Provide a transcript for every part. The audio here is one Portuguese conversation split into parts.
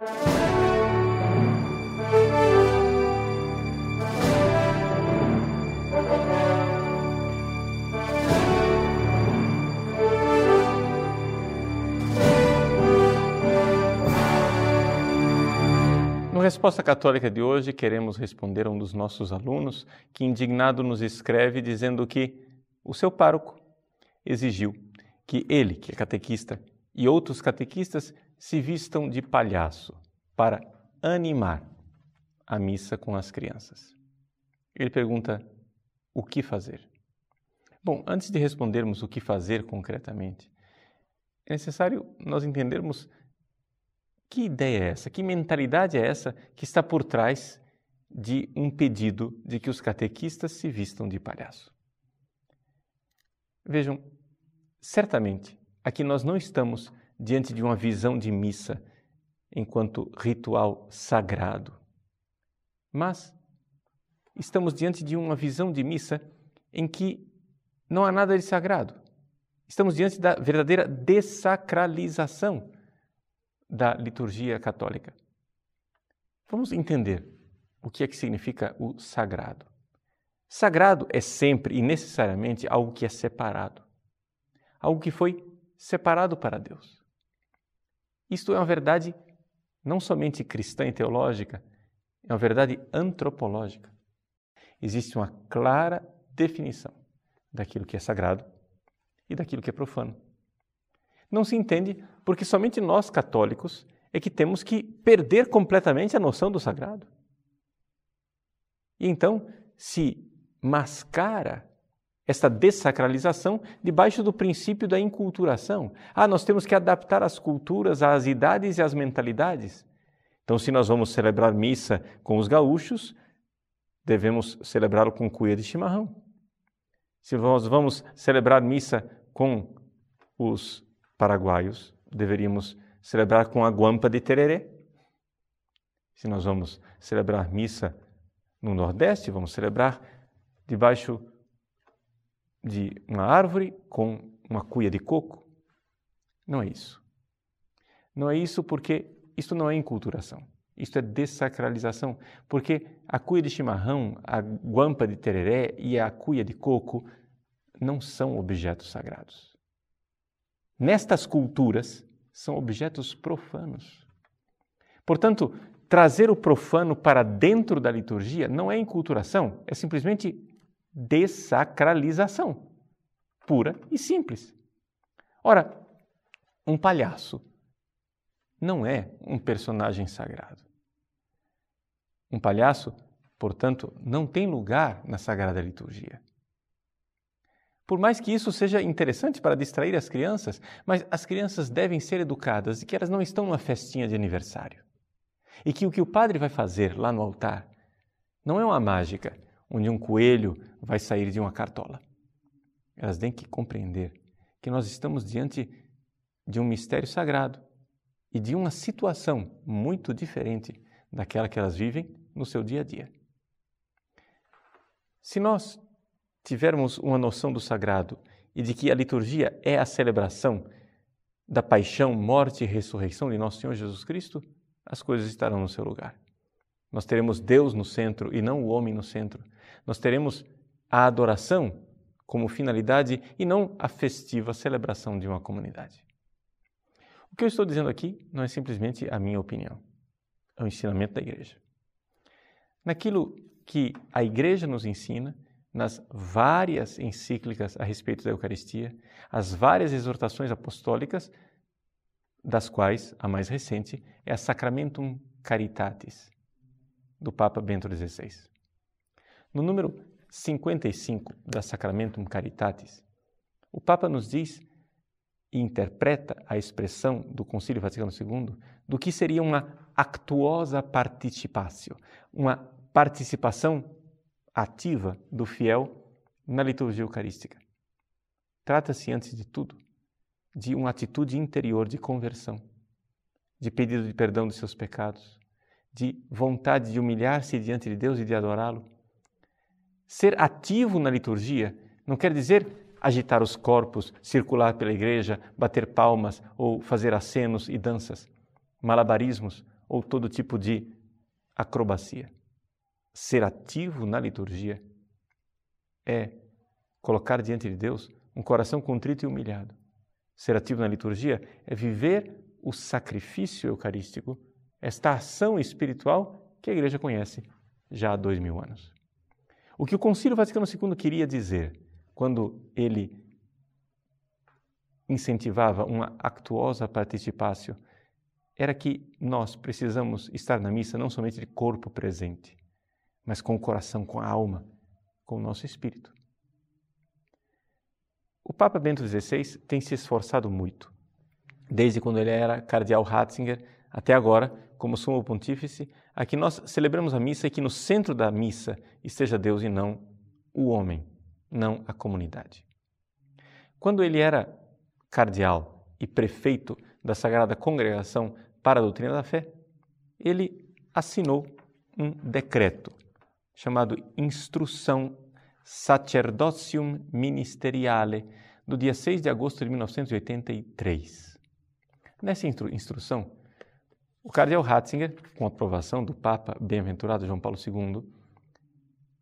No Resposta Católica de hoje, queremos responder a um dos nossos alunos que, indignado, nos escreve dizendo que o seu pároco exigiu que ele, que é catequista, e outros catequistas se vistam de palhaço para animar a missa com as crianças. Ele pergunta: o que fazer? Bom, antes de respondermos o que fazer concretamente, é necessário nós entendermos que ideia é essa? Que mentalidade é essa que está por trás de um pedido de que os catequistas se vistam de palhaço? Vejam, certamente aqui nós não estamos diante de uma visão de missa enquanto ritual sagrado, mas estamos diante de uma visão de missa em que não há nada de sagrado. Estamos diante da verdadeira dessacralização da liturgia católica. Vamos entender o que é que significa o sagrado. Sagrado é sempre e necessariamente algo que é separado, algo que foi separado para Deus. Isto é uma verdade não somente cristã e teológica, é uma verdade antropológica. Existe uma clara definição daquilo que é sagrado e daquilo que é profano não se entende porque somente nós católicos é que temos que perder completamente a noção do sagrado. E então se mascara esta dessacralização debaixo do princípio da inculturação. Ah, nós temos que adaptar as culturas às idades e às mentalidades. Então, se nós vamos celebrar missa com os gaúchos, devemos celebrá-lo com cuia de chimarrão. Se nós vamos celebrar missa com os paraguaios, deveríamos celebrar com a guampa de tereré. Se nós vamos celebrar missa no Nordeste, vamos celebrar debaixo de uma árvore com uma cuia de coco. Não é isso. Não é isso porque isto não é enculturação. Isto é dessacralização, porque a cuia de chimarrão, a guampa de tereré e a cuia de coco não são objetos sagrados nestas culturas são objetos profanos. Portanto, trazer o profano para dentro da liturgia não é enculturação, é simplesmente dessacralização, pura e simples. Ora, um palhaço não é um personagem sagrado. Um palhaço, portanto, não tem lugar na sagrada liturgia. Por mais que isso seja interessante para distrair as crianças, mas as crianças devem ser educadas de que elas não estão numa festinha de aniversário. E que o que o padre vai fazer lá no altar não é uma mágica onde um coelho vai sair de uma cartola. Elas têm que compreender que nós estamos diante de um mistério sagrado e de uma situação muito diferente daquela que elas vivem no seu dia a dia. Se nós tivermos uma noção do sagrado e de que a liturgia é a celebração da paixão, morte e ressurreição de nosso Senhor Jesus Cristo, as coisas estarão no seu lugar. Nós teremos Deus no centro e não o homem no centro. Nós teremos a adoração como finalidade e não a festiva celebração de uma comunidade. O que eu estou dizendo aqui não é simplesmente a minha opinião, é o ensinamento da igreja. Naquilo que a igreja nos ensina, nas várias encíclicas a respeito da Eucaristia, as várias exortações apostólicas, das quais a mais recente é a Sacramentum Caritatis, do Papa Bento XVI. No número 55 da Sacramentum Caritatis, o Papa nos diz e interpreta a expressão do Concílio Vaticano II do que seria uma actuosa participatio, uma participação ativa do fiel na liturgia eucarística. Trata-se, antes de tudo, de uma atitude interior de conversão, de pedido de perdão dos seus pecados, de vontade de humilhar-se diante de Deus e de adorá-lo. Ser ativo na liturgia não quer dizer agitar os corpos, circular pela igreja, bater palmas ou fazer acenos e danças, malabarismos ou todo tipo de acrobacia. Ser ativo na liturgia é colocar diante de Deus um coração contrito e humilhado. Ser ativo na liturgia é viver o sacrifício eucarístico, esta ação espiritual que a igreja conhece já há dois mil anos. O que o Concílio Vaticano II queria dizer quando ele incentivava uma actuosa participácio era que nós precisamos estar na missa não somente de corpo presente, mas com o coração, com a alma, com o nosso espírito. O Papa Bento XVI tem se esforçado muito, desde quando ele era cardeal Ratzinger até agora, como sumo pontífice, a que nós celebramos a missa e que no centro da missa esteja Deus e não o homem, não a comunidade. Quando ele era cardeal e prefeito da Sagrada Congregação para a Doutrina da Fé, ele assinou um decreto chamado Instrução Sacerdocium Ministeriale, do dia 6 de agosto de 1983. Nessa instru instrução, o cardeal Ratzinger, com aprovação do Papa Bem-aventurado João Paulo II,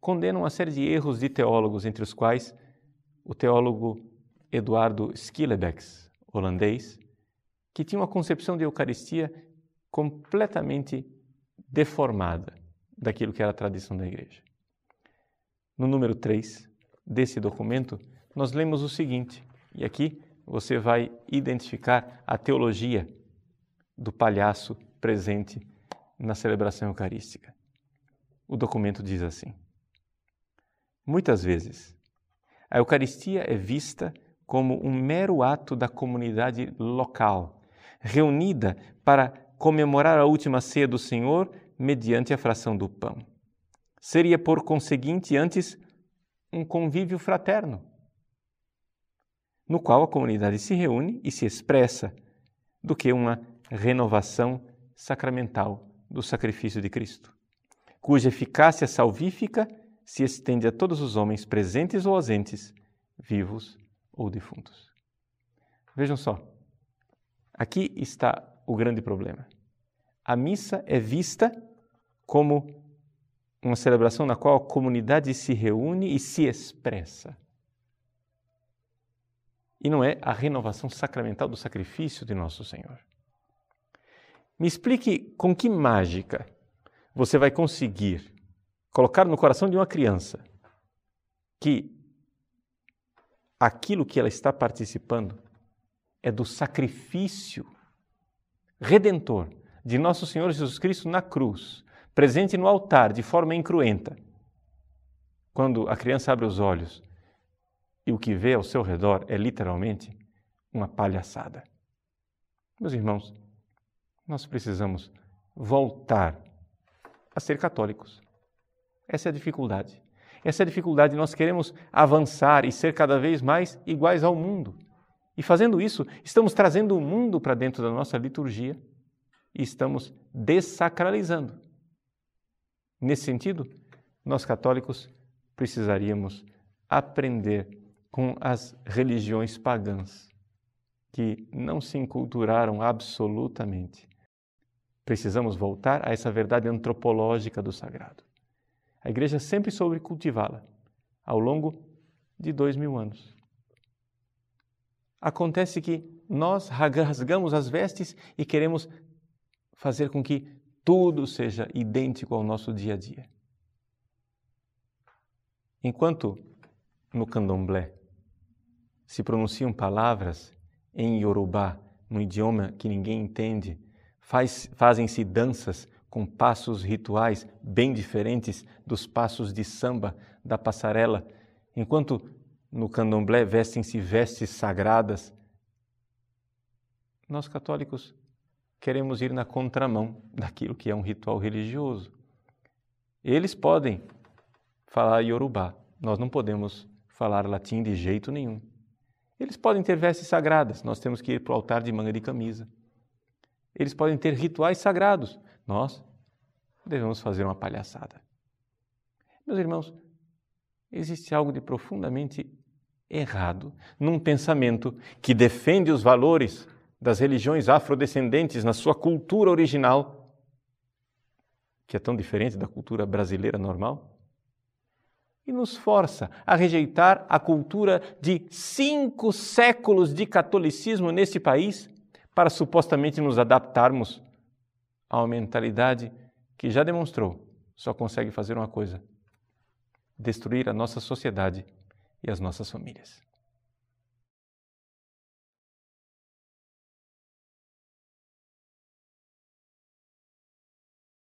condena uma série de erros de teólogos, entre os quais o teólogo Eduardo Schillebeeckx, holandês, que tinha uma concepção de Eucaristia completamente deformada daquilo que era a tradição da igreja. No número 3 desse documento, nós lemos o seguinte, e aqui você vai identificar a teologia do palhaço presente na celebração eucarística. O documento diz assim: Muitas vezes, a Eucaristia é vista como um mero ato da comunidade local, reunida para comemorar a última ceia do Senhor mediante a fração do pão. Seria, por conseguinte, antes um convívio fraterno, no qual a comunidade se reúne e se expressa, do que uma renovação sacramental do sacrifício de Cristo, cuja eficácia salvífica se estende a todos os homens presentes ou ausentes, vivos ou defuntos. Vejam só, aqui está o grande problema. A missa é vista como uma celebração na qual a comunidade se reúne e se expressa. E não é a renovação sacramental do sacrifício de Nosso Senhor. Me explique com que mágica você vai conseguir colocar no coração de uma criança que aquilo que ela está participando é do sacrifício redentor de nosso Senhor Jesus Cristo na cruz, presente no altar de forma incruenta. Quando a criança abre os olhos e o que vê ao seu redor é literalmente uma palhaçada. Meus irmãos, nós precisamos voltar a ser católicos. Essa é a dificuldade. Essa é a dificuldade. Nós queremos avançar e ser cada vez mais iguais ao mundo. E fazendo isso, estamos trazendo o mundo para dentro da nossa liturgia e estamos dessacralizando. Nesse sentido, nós católicos precisaríamos aprender com as religiões pagãs, que não se enculturaram absolutamente. Precisamos voltar a essa verdade antropológica do sagrado. A igreja sempre soube cultivá-la ao longo de dois mil anos. Acontece que nós rasgamos as vestes e queremos fazer com que tudo seja idêntico ao nosso dia a dia. Enquanto no candomblé se pronunciam palavras em Yorubá, num idioma que ninguém entende, faz, fazem-se danças com passos rituais bem diferentes dos passos de samba da passarela, enquanto no candomblé vestem-se vestes sagradas. Nós católicos queremos ir na contramão daquilo que é um ritual religioso. Eles podem falar iorubá, nós não podemos falar latim de jeito nenhum. Eles podem ter vestes sagradas, nós temos que ir para o altar de manga de camisa. Eles podem ter rituais sagrados, nós devemos fazer uma palhaçada. Meus irmãos, existe algo de profundamente errado num pensamento que defende os valores das religiões afrodescendentes na sua cultura original que é tão diferente da cultura brasileira normal, e nos força a rejeitar a cultura de cinco séculos de catolicismo neste país para supostamente nos adaptarmos a uma mentalidade que já demonstrou só consegue fazer uma coisa: destruir a nossa sociedade e as nossas famílias.